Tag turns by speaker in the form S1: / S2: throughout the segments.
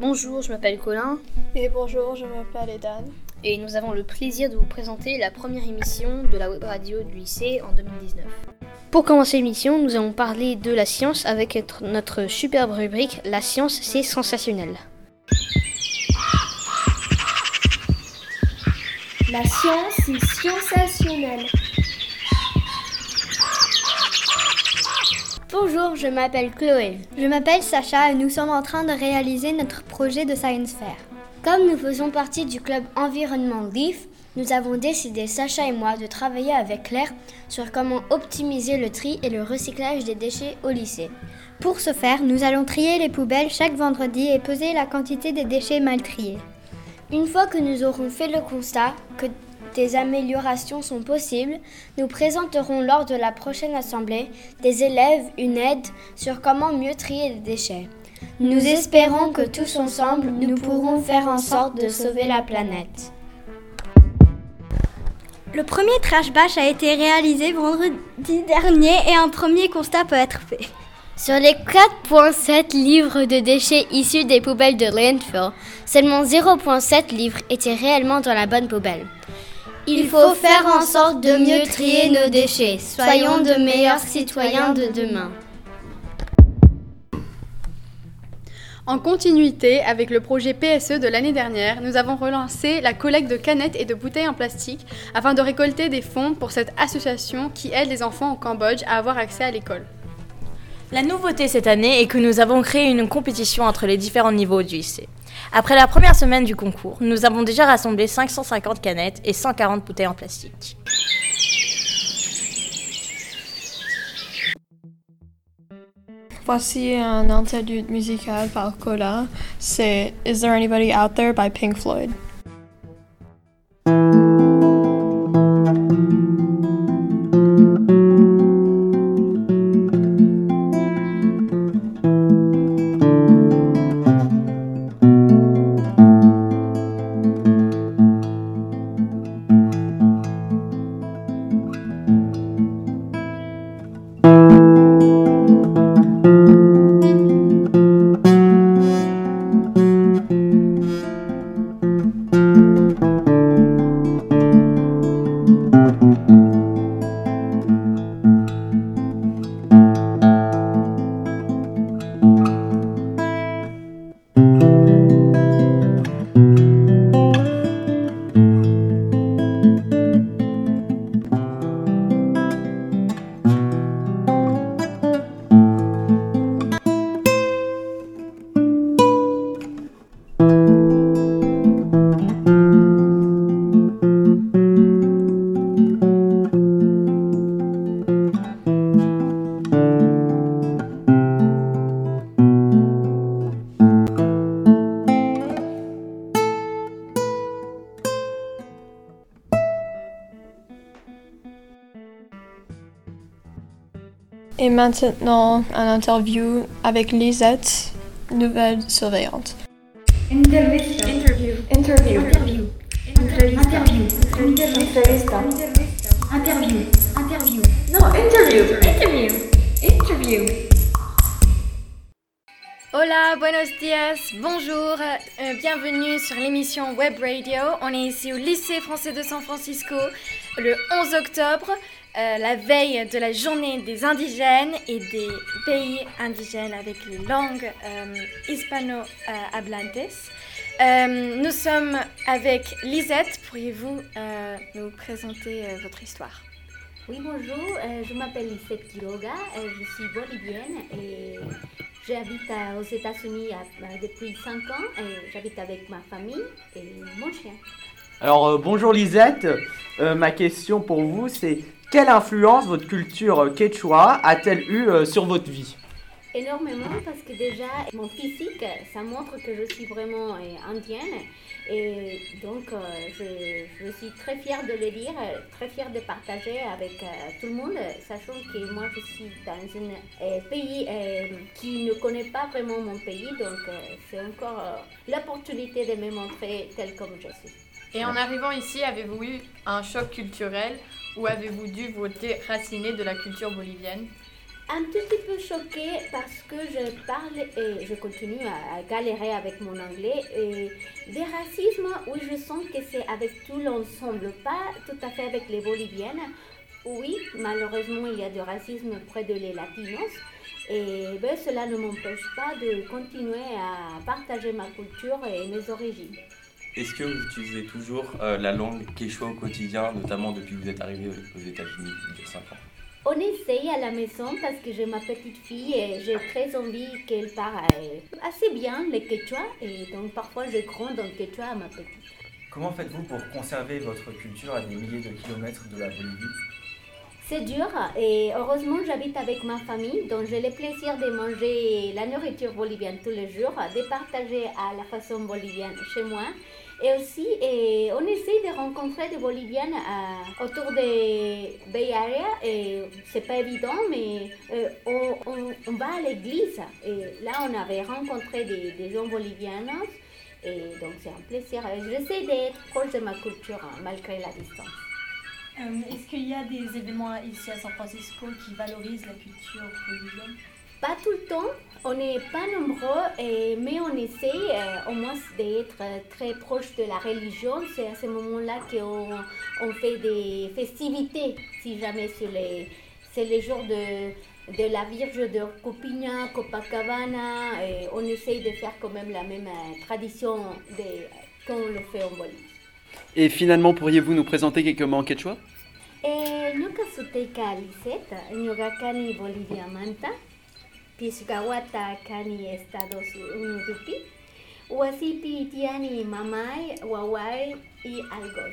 S1: Bonjour, je m'appelle Colin
S2: Et bonjour, je m'appelle Edan.
S1: et nous avons le plaisir de vous présenter la première émission de la web radio du lycée en 2019. Pour commencer l'émission, nous allons parler de la science avec notre- superbe rubrique La science, c'est sensationnel.
S3: La science est sensationnelle.
S4: Bonjour, je m'appelle Chloé. Je m'appelle Sacha et nous sommes en train de réaliser notre projet de Science Fair. Comme nous faisons partie du club Environnement Leaf, nous avons décidé, Sacha et moi, de travailler avec Claire sur comment optimiser le tri et le recyclage des déchets au lycée. Pour ce faire, nous allons trier les poubelles chaque vendredi et peser la quantité des déchets mal triés. Une fois que nous aurons fait le constat que des améliorations sont possibles, nous présenterons lors de la prochaine assemblée des élèves une aide sur comment mieux trier les déchets. Nous espérons que tous ensemble, nous pourrons faire en sorte de sauver la planète. Le premier trash bash a été réalisé vendredi dernier et un premier constat peut être fait. Sur les 4,7 livres de déchets issus des poubelles de landfill, seulement 0,7 livres étaient réellement dans la bonne poubelle. Il faut faire en sorte de mieux trier nos déchets. Soyons de meilleurs citoyens de demain.
S2: En continuité avec le projet PSE de l'année dernière, nous avons relancé la collecte de canettes et de bouteilles en plastique afin de récolter des fonds pour cette association qui aide les enfants au Cambodge à avoir accès à l'école.
S5: La nouveauté cette année est que nous avons créé une compétition entre les différents niveaux du lycée. Après la première semaine du concours, nous avons déjà rassemblé 550 canettes et 140 bouteilles en plastique.
S6: Voici un interlude musical par Cola. C'est Is There Anybody Out There by Pink Floyd. Maintenant, un interview avec Lisette, nouvelle surveillante.
S7: Interview. Interview. Interview. Entrevista. Entrevista. Interview. Interview. No, interview. Interview. Interview.
S8: Hola, buenos días, bonjour, euh, bienvenue sur l'émission Web Radio. On est ici au lycée français de San Francisco le 11 octobre, euh, la veille de la journée des indigènes et des pays indigènes avec les langues euh, hispano-hablantes. Euh, nous sommes avec Lisette. Pourriez-vous euh, nous présenter euh, votre histoire?
S9: Oui, bonjour, euh, je m'appelle Lisette Quiroga, euh, je suis bolivienne et j'habite aux États-Unis depuis 5 ans et j'habite avec ma famille et mon chien.
S10: Alors euh, bonjour Lisette, Euh, ma question pour vous c'est quelle influence votre culture euh, quechua a-t-elle eu euh, sur votre vie?
S9: Énormément parce que déjà mon physique, ça montre que je suis vraiment euh, indienne. Et donc, je, suis très fière de le dire, très fière de partager avec tout le monde, sachant que moi, je suis dans un pays qui ne connaît pas vraiment mon pays. Donc, c'est encore l'opportunité de me montrer tel comme je suis.
S2: Et en arrivant ici, avez-vous eu un choc culturel ou avez-vous dû vous déraciner de la culture bolivienne?
S9: Un tout petit peu choquée parce que je parle et je continue à, galérer avec mon anglais. Et des racismes, oui, je sens que c'est avec tout l'ensemble, pas tout à fait avec les Boliviennes. Oui, malheureusement, il y a du racisme près de les Latinos. Et ben, cela ne m'empêche pas de continuer à partager ma culture et mes origines.
S11: Est-ce que vous utilisez toujours euh, la langue quechua au quotidien, notamment depuis que vous êtes arrivé aux États-Unis il y a 5 ans?
S9: On essaye à la maison parce que j'ai ma petite fille et j'ai très envie qu'elle parle assez bien le quechua. Et donc parfois je gronde en quechua à ma petite.
S10: Comment faites-vous pour conserver votre culture à des milliers de kilomètres de la Bolivie?
S9: C'est dur et heureusement j'habite avec ma famille donc j'ai le plaisir de manger la nourriture bolivienne tous les jours, de partager à la façon bolivienne chez moi et aussi, et on essaie de rencontrer des Boliviennes euh, autour des Bay Area. Et c'est pas évident, mais euh, on, on, va à l'église. Et là, on avait rencontré des, des gens bolivianos. Et donc, c'est un plaisir. J'essaie d'être proche de ma culture, hein, malgré la distance.
S12: Euh, est-ce qu'il y a des événements ici à San Francisco qui valorisent la culture bolivienne?
S9: Pas tout le temps, on n'est pas nombreux, mais on essaie euh, au moins d'être très proche de la religion. C'est à ce moment-là qu'on on fait des festivités, si jamais c'est les, les jours de, de la Vierge de Copina, Copacabana, et on essaie de faire quand même la même euh, tradition qu'on le fait en Bolivie.
S10: Et finalement, pourriez-vous nous présenter quelques mots en quechua?
S9: Lisette, Bolivia Manta. Pisgawata kani Estados Unidos Wasipi tiani mamai wawai i algoy.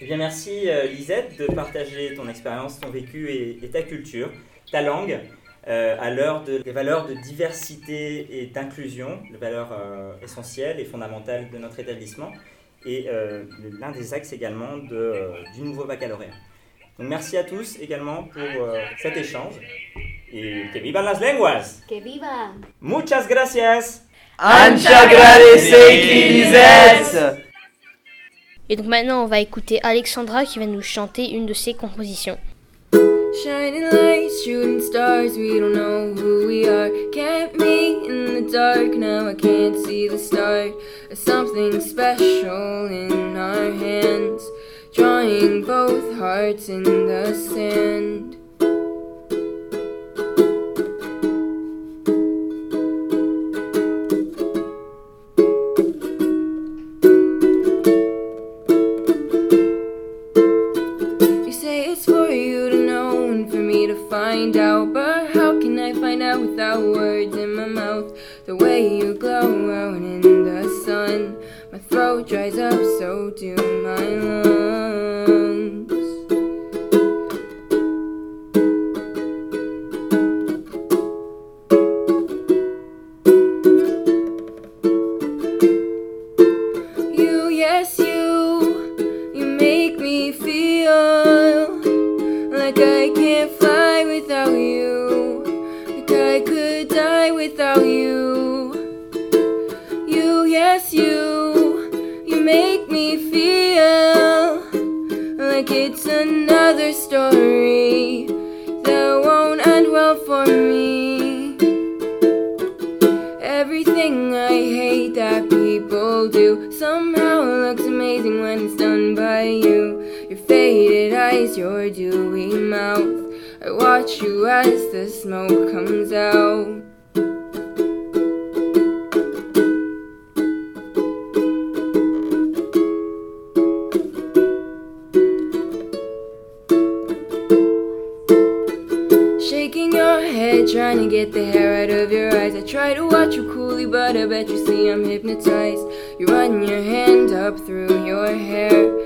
S13: Eh bien merci euh, Lisette de partager ton expérience, ton vécu et, ta culture, ta langue, euh, à l'heure de, des valeurs de diversité et d'inclusion, les valeurs euh, essentielles et fondamentales de notre établissement, et l'un des axes également de, du nouveau baccalauréat. Donc merci à tous également pour cet échange. y que vivan las lenguas.
S9: Que viva.
S13: Muchas gracias.
S10: Ancha
S1: Et donc maintenant, on va écouter Alexandra qui va nous chanter une de ses compositions.
S14: Shining lights, shooting stars, we don't know who we are. Kept me in the dark, now I can't see the start. Something special in our hands, drawing both hearts in the sand. You say it's for you to know and for me to find out, but how can I find out without words in my mouth? The way you glow out in the sun, my throat dries up, so do my lungs. Eyes, your dewy mouth. I watch you as the smoke comes out. Shaking your head, trying to get the hair out of your eyes. I try to watch you coolly, but I bet you see I'm hypnotized. You run your hand up through your hair,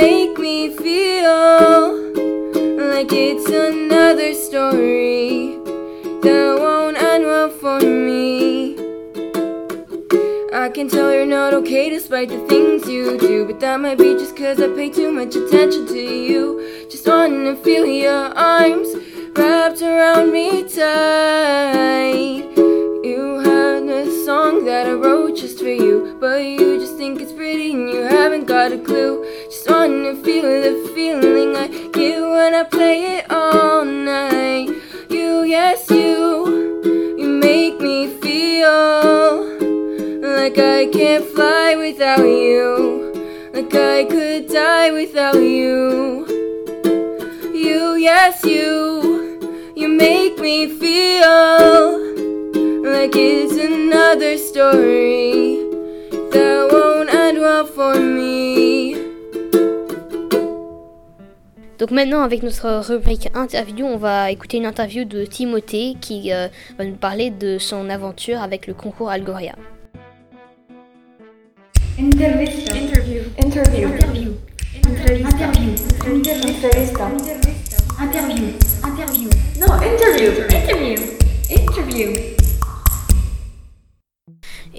S14: make me feel like it's another story that won't end well for me. I can tell you're not okay despite the things you do, but that might be just cause I pay too much attention to you. Just to feel your arms wrapped around me tight. You had a song that I wrote just for you, but you just think it's pretty and you haven't got a clue. Wanting to feel the feeling I get when I play it all night. You, yes, you, you make me feel like I can't fly without you, like I could die without you. You, yes, you, you make me feel like it's another story that won't end well for me.
S1: Donc maintenant, avec notre rubrique interview, on va écouter une interview de Timothée qui euh, va nous parler de son aventure avec le concours Algoria.
S7: Interview. Interview. Interview. Interview. Entrevista. Interview. Interview. No, interview. Interview. Interview.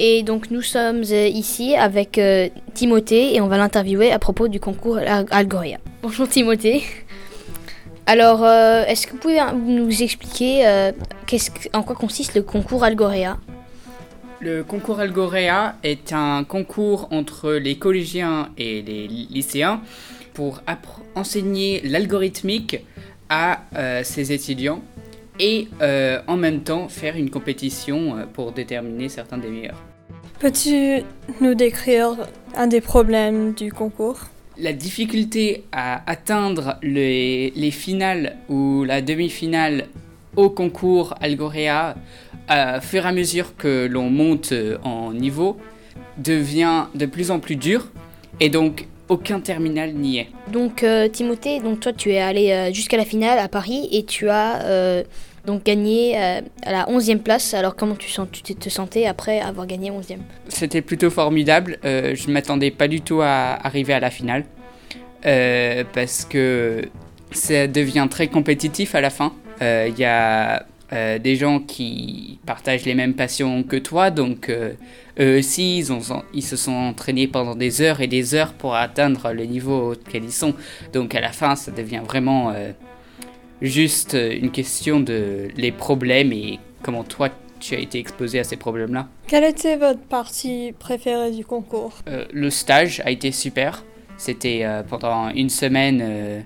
S1: Et donc nous sommes euh, ici avec euh, Timothée et on va l'interviewer à propos du concours Al- Algoria. Bonjour Timothée. Alors, euh, est-ce que vous pouvez euh, nous expliquer en quoi consiste le concours Algoria?
S15: Le concours Algorea est un concours entre les collégiens et les lycéens pour enseigner l'algorithmique à ces étudiants et en même temps faire une compétition pour déterminer certains des meilleurs.
S6: Peux-tu nous décrire un des problèmes du concours?
S15: La difficulté à atteindre les, les finales ou la demi-finale au concours Algorea, à fur et à mesure que l'on monte euh, en niveau, devient de plus en plus dur et donc aucun terminal n'y est.
S1: Donc euh, Timothée, donc toi tu es allé euh, jusqu'à la finale à Paris et tu as euh, donc gagné euh, à la 11e place. Alors comment tu, te- sentais après avoir gagné 11e
S15: C'était plutôt formidable. euh, je ne m'attendais pas du tout à arriver à la finale. euh, parce que ça devient très compétitif à la fin. Il y a des gens qui partagent les mêmes passions que toi, donc eux aussi, ils, ils se sont entraînés pendant des heures et des heures pour atteindre le niveau auquel ils sont. Donc à la fin, ça devient vraiment juste une question de les problèmes et comment toi tu as été exposé à ces problèmes-là.
S6: Quelle était votre partie préférée du concours?
S15: Euh, le stage a été super. C'était euh, pendant une semaine euh,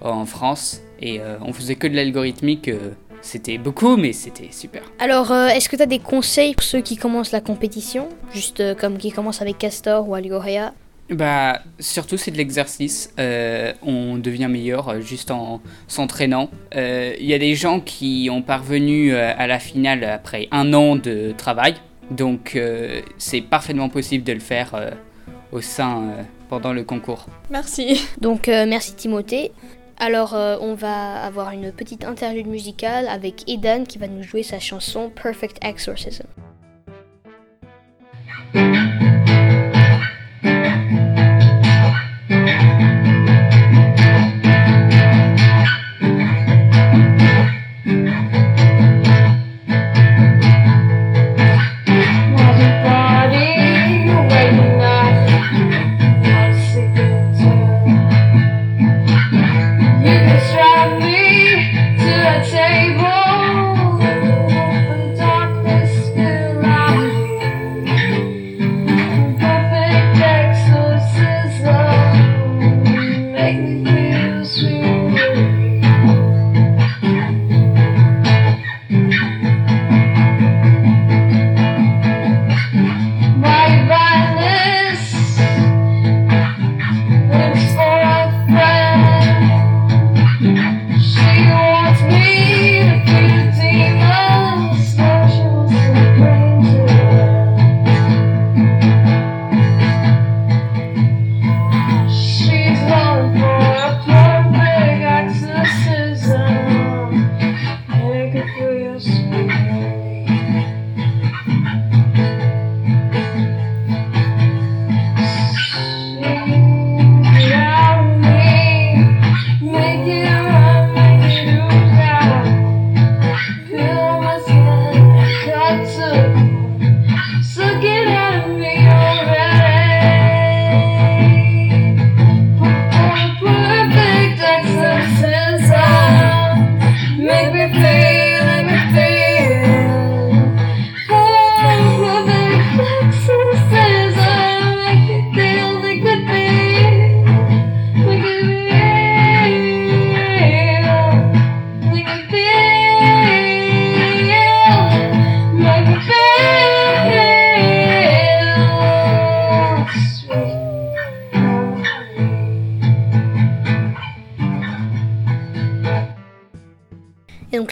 S15: en France et euh, on faisait que de l'algorithmique. euh, c'était beaucoup, mais c'était super.
S1: Alors, euh, est-ce que tu as des conseils pour ceux qui commencent la compétition? Juste euh, comme qui commencent avec Castor ou Algoria?
S15: Bah, surtout c'est de l'exercice. Euh, on devient meilleur euh, juste en s'entraînant. Euh, Il y a des gens qui ont parvenu à la finale après un an de travail, donc euh, c'est parfaitement possible de le faire euh, au sein euh, pendant le concours.
S6: Merci.
S1: Donc, euh, merci Timothée. Alors, euh, on va avoir une petite interlude musicale avec Edan qui va nous jouer sa chanson Perfect Exorcism.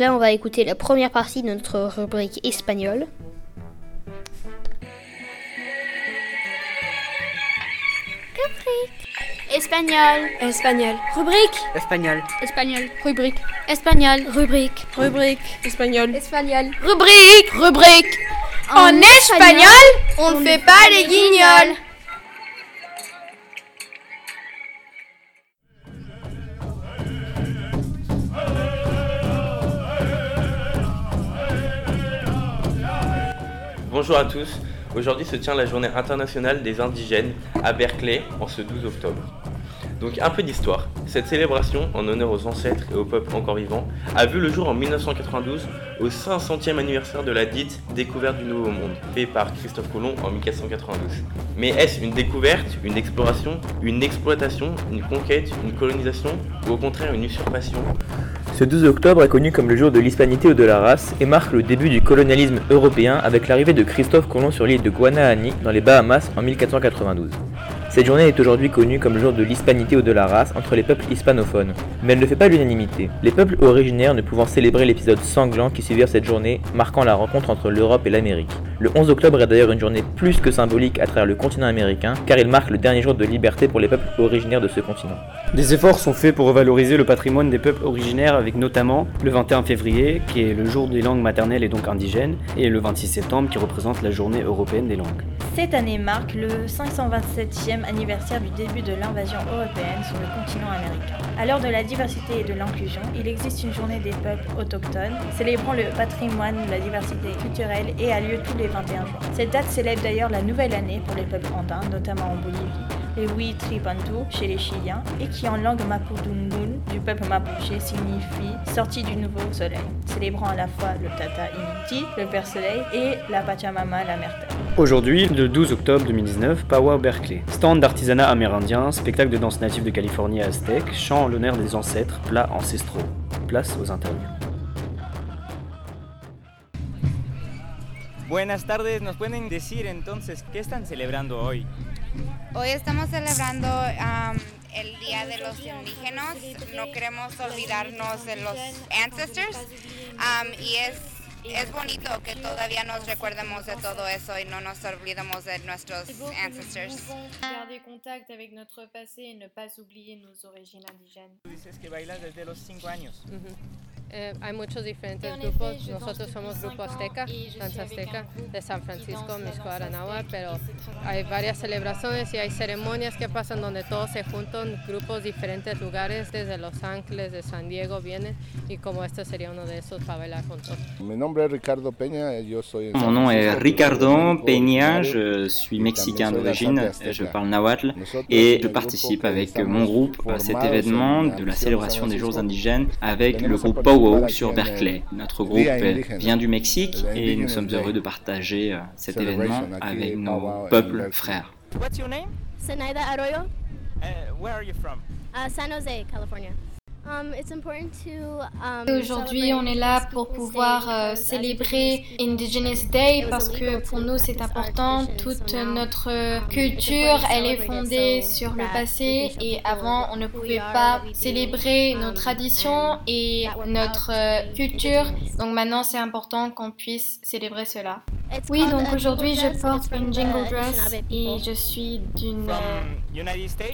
S16: Donc là, on va écouter la première partie de notre rubrique espagnole.
S17: Espagnol.
S18: Espagnol.
S17: Rubrique.
S19: Espagnol.
S17: Espagnol. Rubrique. Espagnol. Rubrique.
S18: Rubrique. Espagnol.
S17: Espagnol.
S18: Rubrique. Rubrique. En, espagnol, on ne fait pas les guignols.
S11: Bonjour à tous. Aujourd'hui se tient la journée internationale des indigènes à Berkeley en ce 12 octobre. Donc un peu d'histoire. Cette célébration en honneur aux ancêtres et aux peuples encore vivants a vu le jour en 1992 au 500e anniversaire de la dite découverte du Nouveau Monde, fait par Christophe Colomb en 1492. Mais est-ce une découverte, une exploration, une exploitation, une conquête, une colonisation ou au contraire une usurpation?
S20: Ce 12 octobre est connu comme le jour de l'hispanité ou de la race et marque le début du colonialisme européen avec l'arrivée de Christophe Colomb sur l'île de Guanahani dans les Bahamas en 1492. Cette journée est aujourd'hui connue comme le jour de l'hispanité ou de la race entre les peuples hispanophones, mais elle ne fait pas l'unanimité. Les peuples originaires ne pouvant célébrer l'épisode sanglant qui suivirent cette journée, marquant la rencontre entre l'Europe et l'Amérique. Le 11 octobre est d'ailleurs une journée plus que symbolique à travers le continent américain, car il marque le dernier jour de liberté pour les peuples originaires de ce continent.
S21: Des efforts sont faits pour revaloriser le patrimoine des peuples originaires avec notamment le 21 février, qui est le jour des langues maternelles et donc indigènes, et le 26 septembre, qui représente la journée européenne des langues.
S5: Cette année marque le 527e anniversaire du début de l'invasion européenne sur le continent américain. À l'heure de la diversité et de l'inclusion, il existe une journée des peuples autochtones, célébrant le patrimoine, la diversité culturelle et a lieu tous les 21 juin. Cette date célèbre d'ailleurs la nouvelle année pour les peuples andins, notamment en Bolivie, les Huitripantu chez les Chiliens, et qui en langue mapudungun du peuple mapuche signifie sortie du nouveau soleil, célébrant à la fois le Tata Initi, le Père Soleil, et la Pachamama, la Mère Terre.
S21: Aujourd'hui, le 12 octobre 2019, Power Berkeley. Stand d'artisanat amérindien, spectacle de danse native de Californie aztèque, chant en l'honneur des ancêtres, plats ancestraux. Place aux interviews.
S22: Buenas tardes, ¿nos pueden decir entonces qué están celebrando hoy?
S23: Hoy estamos celebrando um, el Día de los Indígenas. No queremos olvidarnos de los ancestors um, y es, es bonito que todavía nos recuerdemos de todo eso y no nos olvidemos de nuestros ancestors.
S24: Garder contact avec notre passé et ne pas oublier nos origines indigènes.
S22: Tú dices que bailas desde los 5 años.
S25: Eh, hay muchos diferentes grupos. Nosotros somos Grupo Azteca, Danza Azteca de San Francisco, Miscoara, Anáhuac, pero hay varias celebraciones y hay ceremonias que pasan donde todos se juntan, grupos de diferentes lugares, desde Los Ángeles, de San Diego vienen y como este sería uno de esos para bailar juntos.
S26: Mi nombre es Ricardo Peña, yo soy...
S27: Mon nom est Ricardo Peña, je suis mexicain d'origine, je parle nahuatl et je participe avec mon groupe à cet événement de la célébration des jours indigènes avec le groupe Pow Wow sur Berkeley. Notre groupe vient du Mexique et nous sommes heureux de partager euh, cet événement avec nos peuples frères.
S22: What's your name?
S2: Arroyo,
S22: Uh, where are you from?
S2: uh, San Jose, California. Um, it's important to, um,
S8: Aujourd'hui, on est là pour pouvoir euh, célébrer Indigenous Day parce que pour nous c'est important. Toute notre culture, elle est fondée sur le passé et avant on ne pouvait pas célébrer nos traditions et notre euh, culture. Donc maintenant c'est important qu'on puisse célébrer cela. Oui, donc aujourd'hui je porte une jingle dress et je suis d'une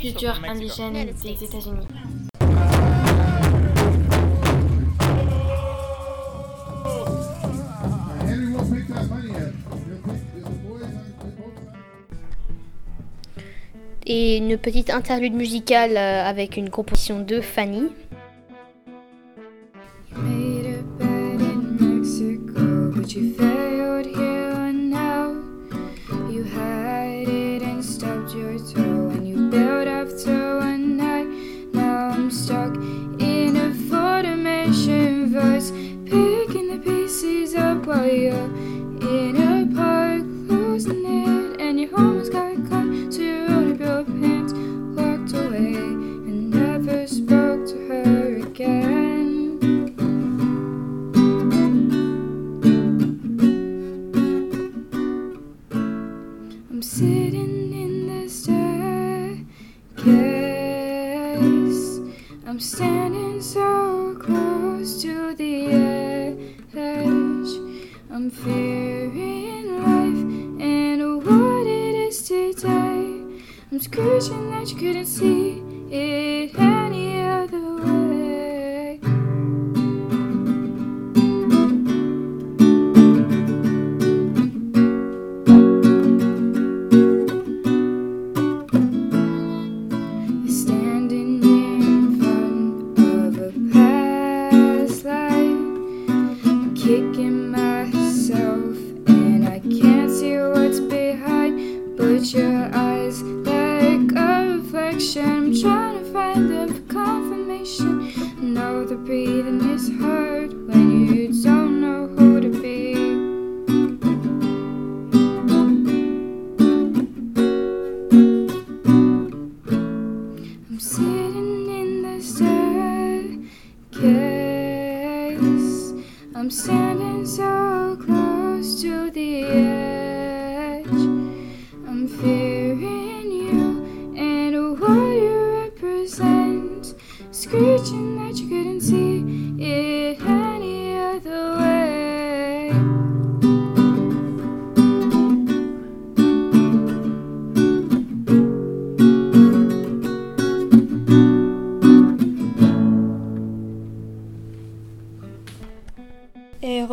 S8: culture indigène des États-Unis.
S16: Et une petite interlude musicale euh, avec une composition de Fanny.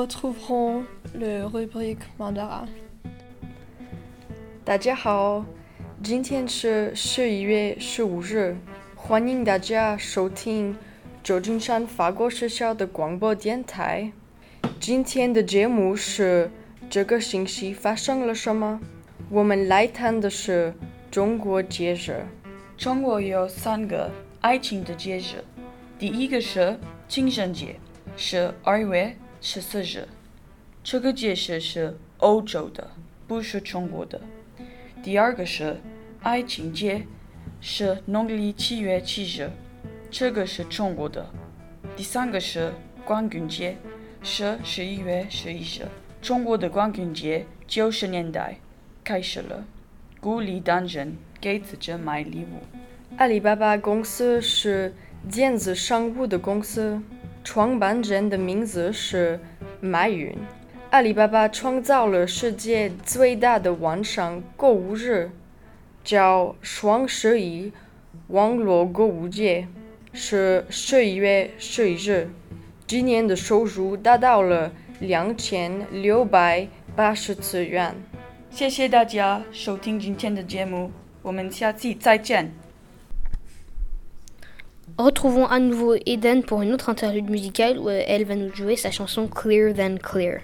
S6: Retrouverons le rubrique mandarin.
S28: 大家好，今天是十一月十五日，欢迎大家收听旧金山法国学校的广播电台。今天的节目是这个星期发生了什么？我们来谈的是中国节日。
S29: 中国有三个爱情的节日，第一个是情人节，是二月十四日。这个节日是欧洲的，不是中国的。第二个是爱情节，是农历七月七日，这个是中国的。第三个是光棍节，是十一月十一日。中国的光棍节九十年代开始了，鼓励单身给自己买礼物。
S28: 阿里巴巴公司是电子商务的公司，创办人的名字是马云。阿里巴巴创造了世界最大的网上购物日，叫双十一网络购物节，是十一月十一日。今年的收入达到了两千六百八十次元。
S29: 谢谢大家收听今天的节目，我们下期再见。
S30: Retrouvons à nouveau Eden pour une autre interlude musicale où elle va nous jouer sa chanson Clear Than Clear.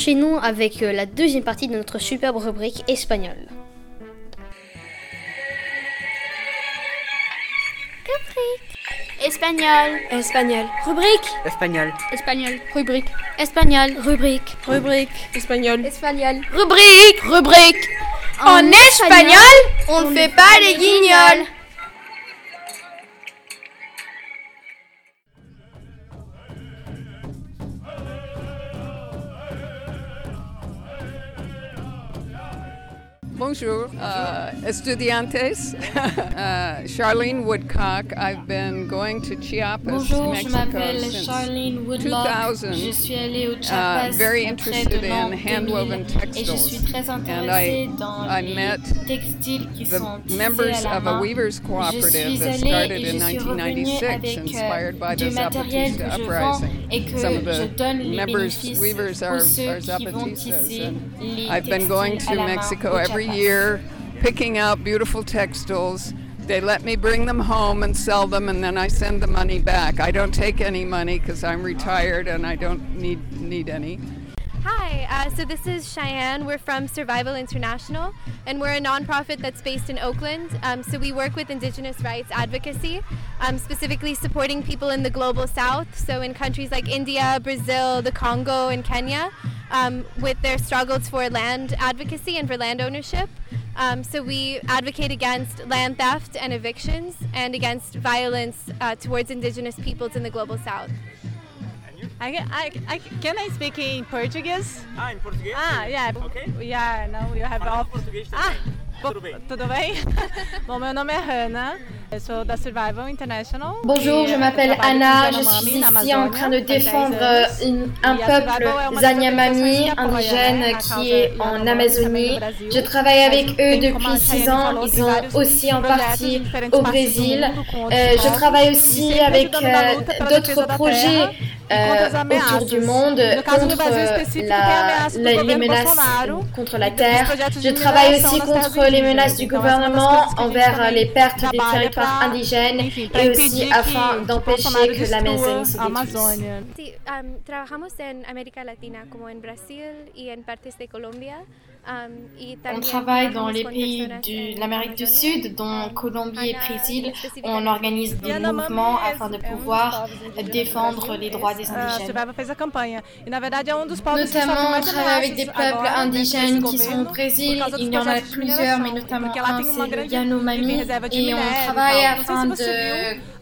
S1: Enchaînons avec euh, la deuxième partie de notre superbe rubrique espagnole.
S18: Espagnol.
S6: Espagnol.
S18: Rubrique.
S31: Espagnol.
S18: Espagnol. Rubrique. Espagnol. Rubrique.
S6: Rubrique. Espagnol.
S18: Espagnol. Rubrique. Rubrique. En espagnol, on ne fait pas les guignols.
S32: Bonjour, uh, estudiantes. uh, Charlene Woodcock. I've been going to Chiapas,
S33: Bonjour, je
S32: Mexico
S33: m'appelle
S32: since
S33: Charlene Woodlock.
S32: 2000.
S33: Je suis allée au
S32: Uh, very interested in hand-woven
S33: 2000 et je
S32: textiles.
S33: suis très
S32: And I,
S33: dans
S32: I
S33: les
S32: met
S33: textiles qui
S32: the
S33: sont
S32: members
S33: à la
S32: of a weavers cooperative that started in
S33: je suis revenue
S32: 1996,
S33: euh,
S32: inspired by
S33: du
S32: the Zapatista
S33: que je vends
S32: uprising.
S33: Et que
S32: Some of
S33: je
S32: the
S33: donne les
S32: members,
S33: bénéfices
S32: weavers are,
S33: aux ceux
S32: are
S33: qui vont
S32: Zapatistas.
S33: tisser les
S32: I've been going to
S33: à la main
S32: Mexico every year, picking out beautiful textiles. They let me bring them home and sell them, and then I send the money back. I don't take any money because I'm retired and I don't need need any.
S34: Hi, uh, so this is Cheyenne. We're from Survival International, and we're a nonprofit that's based in Oakland. Um, so we work with Indigenous rights advocacy, um, specifically supporting people in the global south, so in countries like India, Brazil, the Congo, and Kenya, um, with their struggles for land advocacy and for land ownership. Um, so we advocate against land theft and evictions and against violence uh, towards Indigenous peoples in the global south.
S35: I, can- I, I, can I speak in Portuguese?
S22: Ah, em português?
S35: Ah, yeah.
S22: Ok.
S35: Yeah, no, you have all...
S22: português
S35: Ah,
S22: Tudo bem.
S35: tudo bem? Bom, meu nome é Hannah, eu sou da Survival International.
S8: Bonjour,
S35: e,
S8: je m'appelle Anna, je suis ici en train de
S35: faz 10
S8: défendre une- un
S35: E a
S8: peuple Zanyamami indigène qui est en Amazonie.
S35: também.
S8: Je travaille avec eux depuis 6
S35: Chayane
S8: ans, ils
S35: vários
S8: aussi en partie au Brésil. Euh, je travaille
S35: e
S8: aussi
S35: sempre
S8: avec euh, d'autres projets euh, autour du monde contre la, les menaces contre la terre. Je travaille aussi contre les menaces du gouvernement envers les pertes des territoires indigènes et aussi afin d'empêcher que la Amazonie se détruise.
S34: Trabajamos en América Latina, como en Brasil y en partes de Colombia. Y
S8: On travaille dans les pays de l'Amérique du. Sud, dont Colombie et Brésil. On organise des mouvements afin de pouvoir défendre les droits des indigènes.
S35: Survival fez a campanha. Na verdade é dos povos que sofre
S8: Notamment, on travaille avec des peuples indigènes qui sont au Brésil. Il y en a plusieurs, mais notamment un, c'est le Yanomami. Et on travaille afin de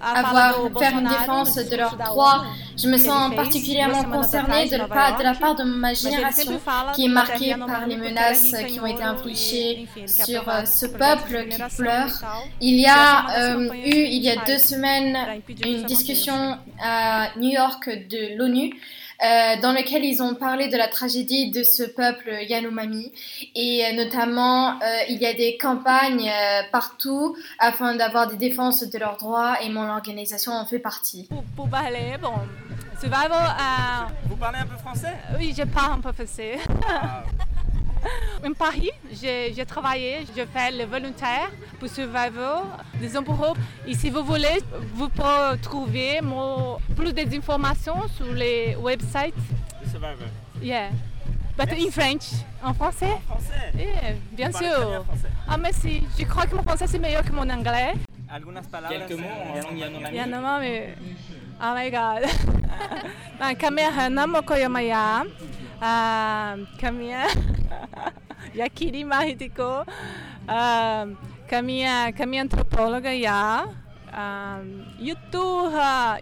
S8: avoir, faire une défense de leurs droits. Je me sens particulièrement concernée de, la part, de la part de ma génération qui est marquée par les menaces qui ont été infligées sur euh, ce peuple qui pleure. Il y a euh, eu, il y a deux semaines, une discussion à New York de l'ONU euh, dans laquelle ils ont parlé de la tragédie de ce peuple Yanomami et euh, notamment euh, il y a des campagnes euh, partout afin d'avoir des défenses de leurs droits et mon organisation en fait partie.
S35: Pour, pour parler, bon, Survival. euh,
S22: Vous parlez un peu français?
S35: Oui, je parle un peu français. En Paris, j'ai travaillé, je fais le volontaire pour Survival des Europe. Et si vous voulez, vous pouvez trouver mon- plus d'informations sur les websites.
S22: Survivor.
S35: Yeah. But in French. En français?
S22: En français
S35: Yeah, bien
S22: Vous parlez très bien
S35: sûr.
S22: français.
S35: Ah, merci. Je crois que mon français c'est meilleur que mon anglais.
S22: Algunas palabras
S27: Quelques mots en langue Yanomami.
S35: Yanomami. Oh my god. Ah, Kamia Hana Mokoyamaya. Ah, Kamia. Yakiri Mahitiko. Ah, Kamia, Kamia antropóloga ya. YouTube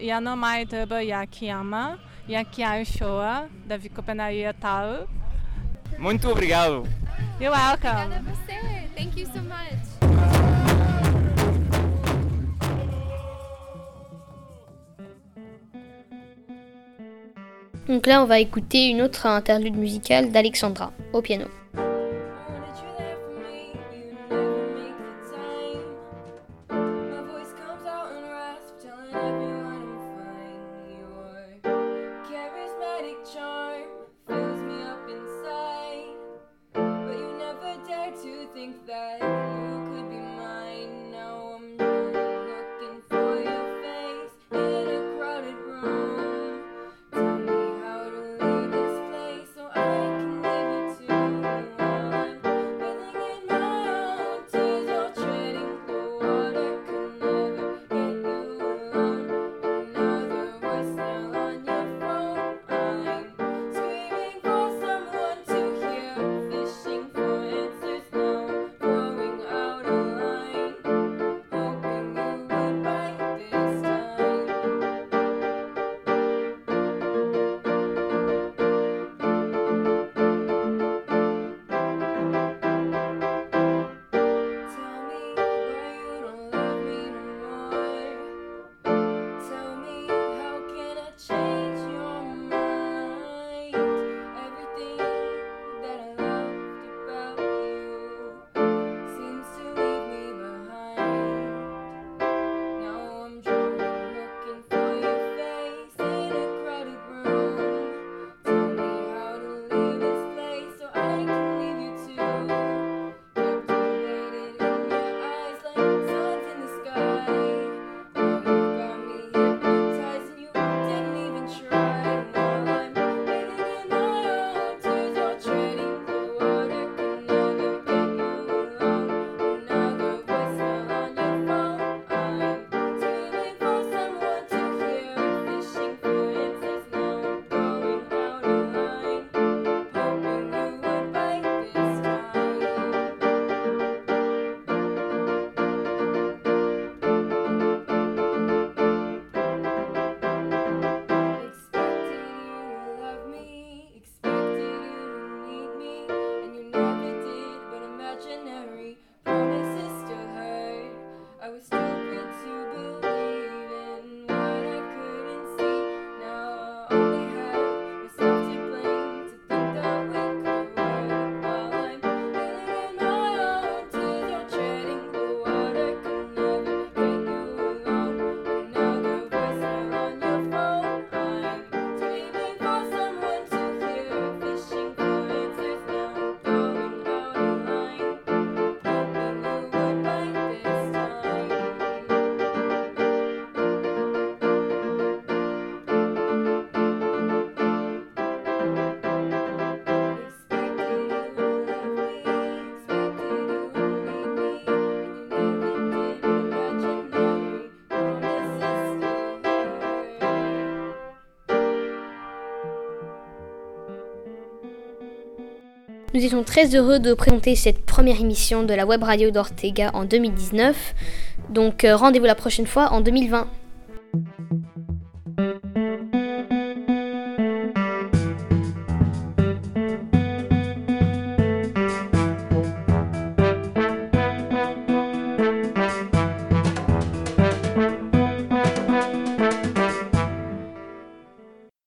S35: Yanomai Tuba Yakiyama. Yakiai Shoa. Davi Copenaia Tal.
S22: Muito obrigado.
S35: You're welcome.
S34: Obrigada a você. Thank you so much.
S1: Donc là, on va écouter une autre interlude musicale d'Alexandra au piano. Nous étions très heureux de présenter cette première émission de la web radio d'Ortega en 2019. Donc euh, rendez-vous la prochaine fois en 2020.